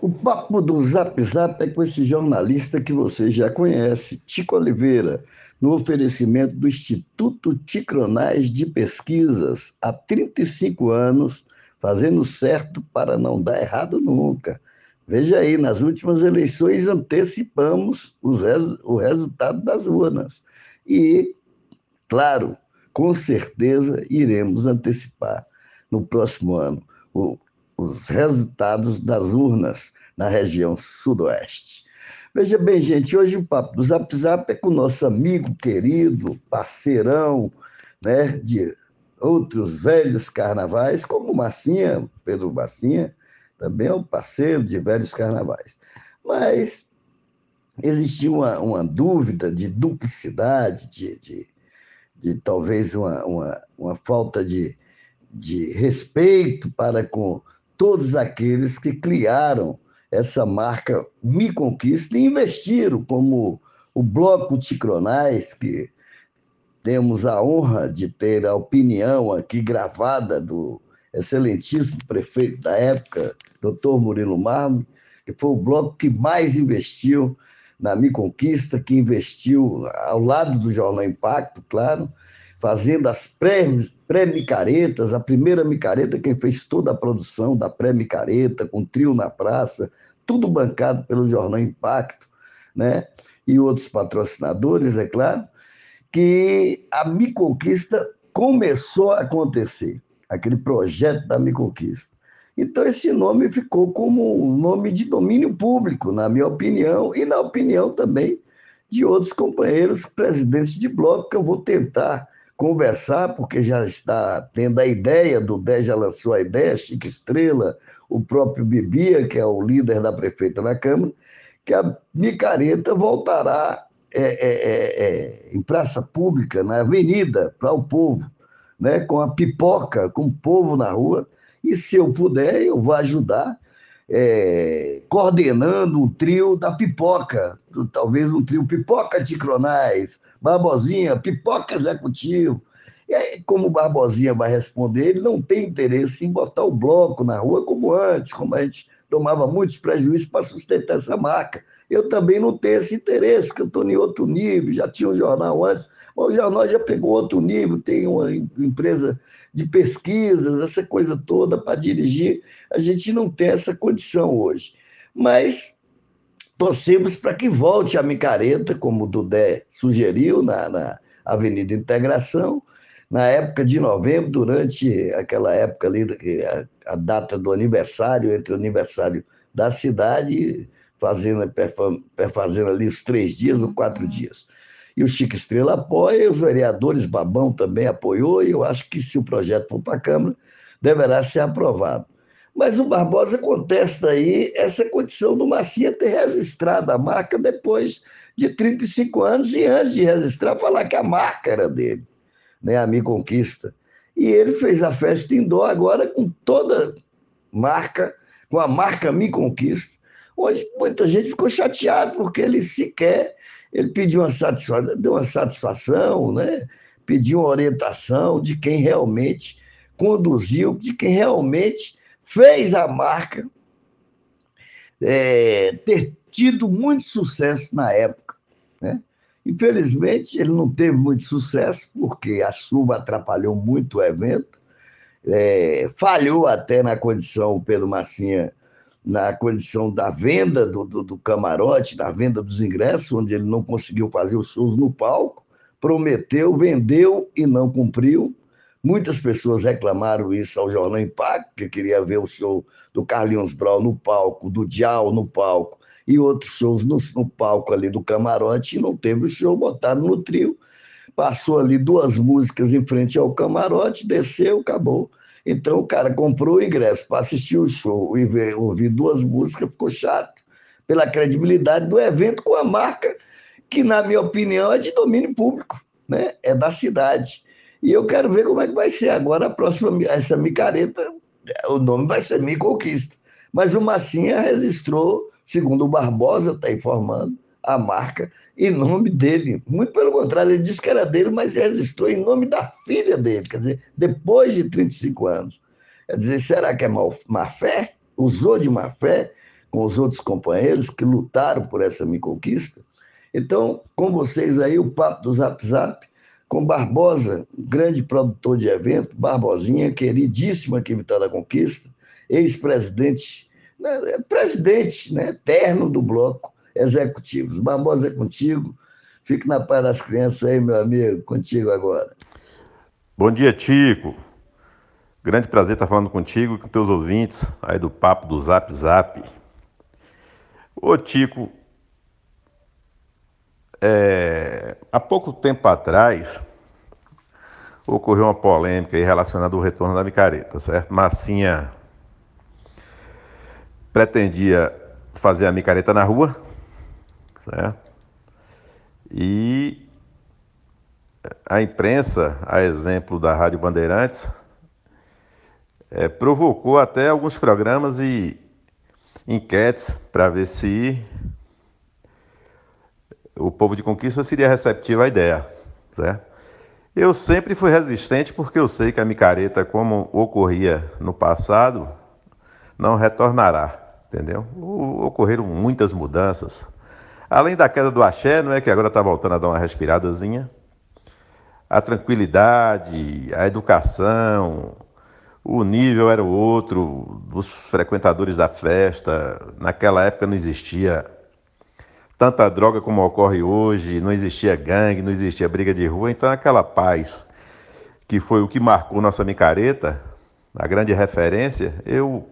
O papo do Zap Zap é com esse jornalista que você já conhece, Tico Oliveira, no oferecimento do Instituto Ticronais de Pesquisas, há 35 anos, fazendo certo para não dar errado nunca. Veja aí, nas últimas eleições antecipamos res, o resultado das urnas. E, claro, com certeza iremos antecipar no próximo ano o, os resultados das urnas na região sudoeste. Veja bem, gente, hoje o papo do Zap Zap é com o nosso amigo querido, parceirão, né, de outros velhos carnavais, como Massinha, Pedro Massinha, também é um parceiro de velhos carnavais. Mas existia uma, uma dúvida de duplicidade, de, de, de talvez uma, uma, uma falta de, de respeito para com todos aqueles que criaram essa marca Me Conquista e investiram, como o Bloco Ticronais, que temos a honra de ter a opinião aqui gravada do excelentíssimo prefeito da época, doutor Murilo Marmo, que foi o bloco que mais investiu na Me Conquista, que investiu ao lado do Jornal Impacto, claro, fazendo as pré-micaretas, a primeira micareta, quem fez toda a produção da pré-micareta, com trio na praça, tudo bancado pelo Jornal Impacto, né? E outros patrocinadores, é claro, que a Me Conquista começou a acontecer aquele projeto da Me Conquista. Então, esse nome ficou como um nome de domínio público, na minha opinião, e na opinião também de outros companheiros presidentes de bloco, que eu vou tentar conversar, porque já está tendo a ideia, do 10 já lançou a ideia, Chique Estrela, o próprio Bibia, que é o líder da prefeita na Câmara, que a micareta voltará é, é, é, é em praça pública, na avenida, para o povo né, com a pipoca, com o povo na rua, e se eu puder, eu vou ajudar, é, coordenando o trio da pipoca, talvez um trio pipoca de Cronais, Barbosinha, pipoca executivo. E aí, como o Barbosinha vai responder, ele não tem interesse em botar o bloco na rua como antes, como a gente tomava muitos prejuízos para sustentar essa marca. Eu também não tenho esse interesse, porque eu estou em outro nível, já tinha um jornal antes, mas o jornal já pegou outro nível, tem uma empresa de pesquisas, essa coisa toda para dirigir. A gente não tem essa condição hoje. Mas torcemos para que volte a micareta, como o Dudé sugeriu, na, na Avenida Integração, na época de novembro, durante aquela época ali, a, a data do aniversário, entre o aniversário da cidade fazendo, fazendo ali os três dias ou quatro dias. E o Chico Estrela apoia, os vereadores, Babão também apoiou, e eu acho que se o projeto for para a Câmara, deverá ser aprovado. Mas o Barbosa contesta aí essa condição do Macia ter registrado a marca depois de 35 anos e antes de registrar, falar que a marca era dele, né, a Me Conquista. E ele fez a festa dó agora com toda marca, com a marca Me Conquista, Hoje, muita gente ficou chateada porque ele sequer ele pediu uma satisfação, deu uma satisfação, né? pediu uma orientação de quem realmente conduziu, de quem realmente fez a marca é, ter tido muito sucesso na época. Né? Infelizmente, ele não teve muito sucesso, porque a chuva atrapalhou muito o evento, é, falhou até na condição, Pedro Massinha na condição da venda do, do, do, camarote, da venda dos ingressos, onde ele não conseguiu fazer os shows no palco, prometeu, vendeu e não cumpriu. Muitas pessoas reclamaram isso ao Jornal Impacto, que queria ver o show do Carlinhos Brau no palco, do Dial no palco, e outros shows no, no palco ali do camarote, e não teve o show, botaram no trio. Passou ali duas músicas em frente ao camarote, desceu, acabou então o cara comprou o ingresso para assistir o show e ver, ouvir duas músicas, ficou chato pela credibilidade do evento com a marca que, na minha opinião, é de domínio público, né? é da cidade. E eu quero ver como é que vai ser agora a próxima, essa micareta, o nome vai ser Mi Conquista. Mas o Massinha registrou, segundo o Barbosa está informando, a marca em nome dele. Muito pelo contrário, ele disse que era dele, mas registrou em nome da filha dele, quer dizer, depois de 35 anos. Quer dizer, será que é mal, má fé? Usou de má fé? com os outros companheiros que lutaram por essa minha conquista. Então, com vocês aí, o papo do Zap Zap, com Barbosa, grande produtor de evento, Barbosinha, queridíssimo aqui Vitória da Conquista, ex-presidente, né, presidente né, eterno do bloco executivos. Barbosa é contigo. Fique na paz das crianças aí, meu amigo, contigo agora. Bom dia, Tico. Grande prazer estar falando contigo com teus ouvintes aí do papo do Zap Zap. Ô Tico, é, há pouco tempo atrás ocorreu uma polêmica relacionada ao retorno da micareta, certo? Massinha pretendia fazer a micareta na rua, certo? E a imprensa, a exemplo da Rádio Bandeirantes, é, provocou até alguns programas e enquetes para ver se o povo de conquista seria receptivo à ideia. Certo? Eu sempre fui resistente porque eu sei que a micareta, como ocorria no passado, não retornará, entendeu? Ocorreram muitas mudanças. Além da queda do axé, não é que agora está voltando a dar uma respiradazinha, a tranquilidade, a educação, o nível era outro dos frequentadores da festa. Naquela época não existia tanta droga como ocorre hoje, não existia gangue, não existia briga de rua, então aquela paz que foi o que marcou nossa micareta, a grande referência, eu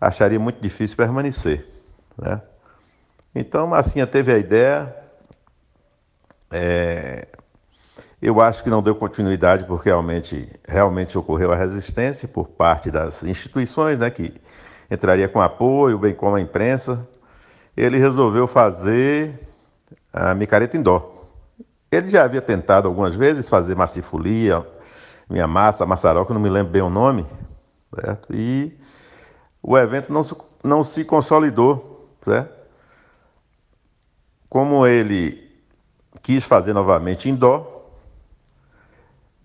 acharia muito difícil permanecer. Né? Então, Massinha teve a ideia, é, eu acho que não deu continuidade porque realmente, realmente ocorreu a resistência por parte das instituições, né, que entraria com apoio, bem como a imprensa. Ele resolveu fazer a micareta em dó. Ele já havia tentado algumas vezes fazer massifolia, minha massa, maçaroca, não me lembro bem o nome, certo? E o evento não, não se consolidou, certo? Como ele quis fazer novamente em dó,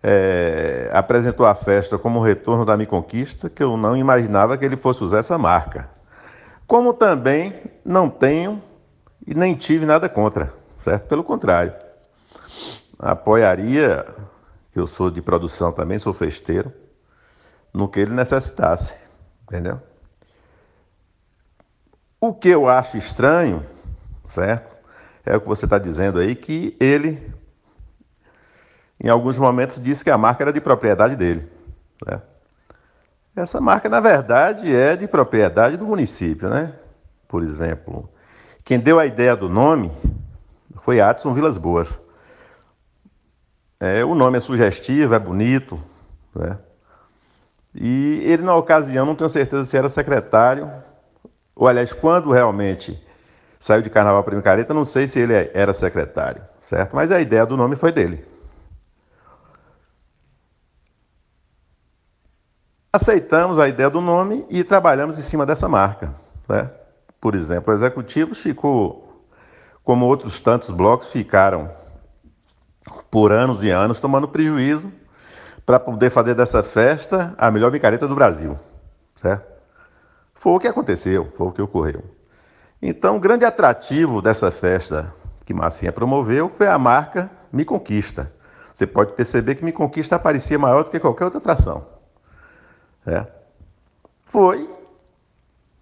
é, apresentou a festa como retorno da minha conquista, que eu não imaginava que ele fosse usar essa marca. Como também não tenho e nem tive nada contra, certo? Pelo contrário, apoiaria, que eu sou de produção também, sou festeiro, no que ele necessitasse, entendeu? O que eu acho estranho, certo? É o que você está dizendo aí, que ele em alguns momentos disse que a marca era de propriedade dele. Né? Essa marca, na verdade, é de propriedade do município, né? Por exemplo, quem deu a ideia do nome foi Adson Vilas Boas. É, o nome é sugestivo, é bonito, né? E ele, na ocasião, não tenho certeza se era secretário, ou aliás, quando realmente saiu de Carnaval para Micareta, não sei se ele era secretário, certo? Mas a ideia do nome foi dele. Aceitamos a ideia do nome e trabalhamos em cima dessa marca. Né? Por exemplo, o executivo ficou, como outros tantos blocos ficaram por anos e anos tomando prejuízo para poder fazer dessa festa a melhor micareta do Brasil. Certo? Foi o que aconteceu, foi o que ocorreu. Então, o grande atrativo dessa festa que Massinha promoveu foi a marca Me Conquista. Você pode perceber que Me Conquista aparecia maior do que qualquer outra atração. É. Foi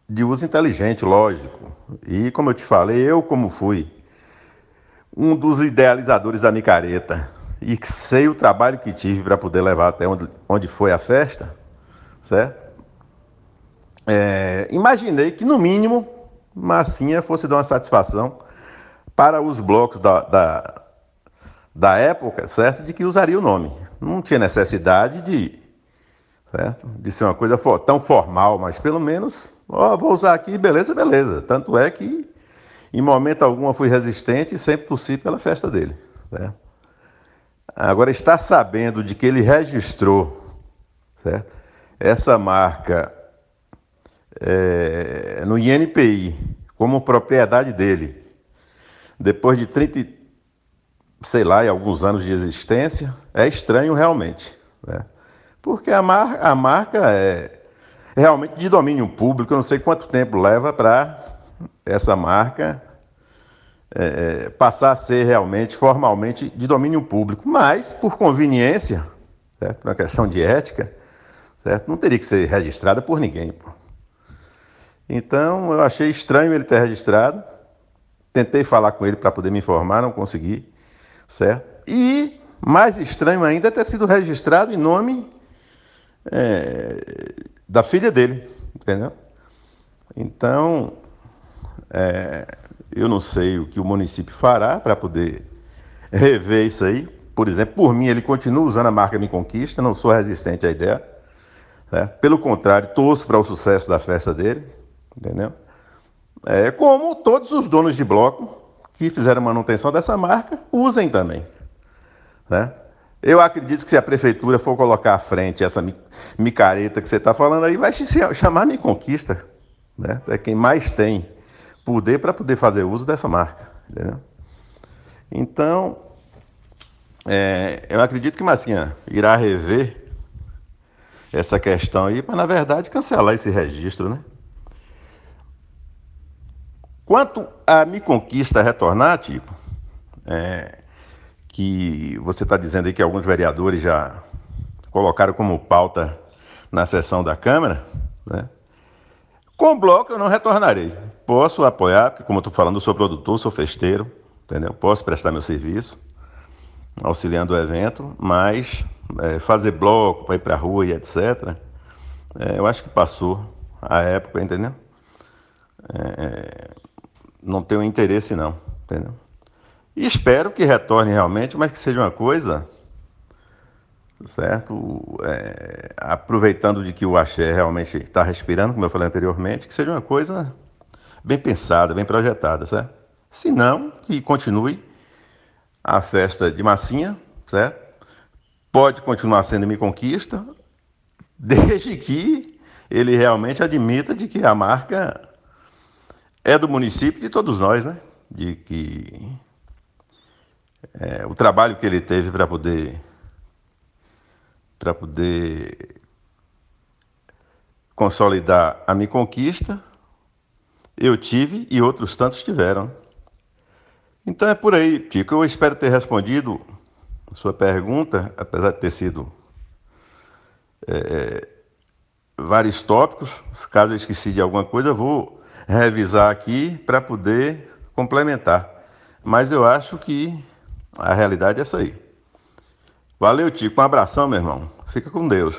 de uso inteligente, lógico. E como eu te falei, eu como fui um dos idealizadores da micareta e sei o trabalho que tive para poder levar até onde, onde foi a festa, certo? É, imaginei que no mínimo Massinha fosse dar uma satisfação para os blocos da, da, da época, certo? De que usaria o nome. Não tinha necessidade de certo? De ser uma coisa tão formal, mas pelo menos, ó, vou usar aqui, beleza, beleza. Tanto é que em momento algum eu fui resistente e sempre torci pela festa dele. Certo? Agora, estar sabendo de que ele registrou certo? essa marca é, no INPI como propriedade dele, depois de 30, sei lá, e alguns anos de existência, é estranho realmente. Né? Porque a, mar, a marca é, realmente de domínio público. Eu não sei quanto tempo leva para essa marca é, é, passar a ser realmente, formalmente, de domínio público. Mas, por conveniência, certo? uma questão de ética, certo? não teria que ser registrada por ninguém. Pô. Então, eu achei estranho ele ter registrado. Tentei falar com ele para poder me informar, não consegui, certo? E mais estranho ainda é ter sido registrado em nome é, da filha dele, entendeu? Então, é, eu não sei o que o município fará para poder rever isso aí. Por exemplo, por mim, ele continua usando a marca Me Conquista, não sou resistente à ideia. Né? Pelo contrário, torço para o sucesso da festa dele, entendeu? É, como todos os donos de bloco que fizeram manutenção dessa marca usem também. Né? Eu acredito que se a prefeitura for colocar à frente essa micareta que você está falando aí, vai chamar Me Conquista. Né? É quem mais tem poder para poder fazer uso dessa marca. Entendeu? Então, é, eu acredito que Massinha irá rever essa questão aí para, na verdade, cancelar esse registro, né? Quanto a Me Conquista retornar, Tico, é, que você está dizendo aí que alguns vereadores já colocaram como pauta na sessão da Câmara, né? Com o bloco eu não retornarei. Posso apoiar, porque como eu estou falando, eu sou produtor, sou festeiro, entendeu? Posso prestar meu serviço, auxiliando o evento, mas é, fazer bloco para ir para a rua e etc., é, eu acho que passou a época, entendeu? É, não tenho interesse não, entendeu? E espero que retorne realmente, mas que seja uma coisa certo? É, aproveitando de que o axé realmente está respirando, como eu falei anteriormente, que seja uma coisa bem pensada, bem projetada, certo? Se não, que continue a festa de massinha, certo? Pode continuar sendo Me Conquista, desde que ele realmente admita de que a marca é do município de todos nós, né? De que é, o trabalho que ele teve para poder para poder consolidar a minha conquista, eu tive e outros tantos tiveram. Então é por aí, Tico. Eu espero ter respondido a sua pergunta, apesar de ter sido é, é vários tópicos. Caso eu esqueci de alguma coisa, vou revisar aqui para poder complementar. Mas eu acho que a realidade é essa aí. Valeu, Tico. Um abração, meu irmão. Fica com Deus.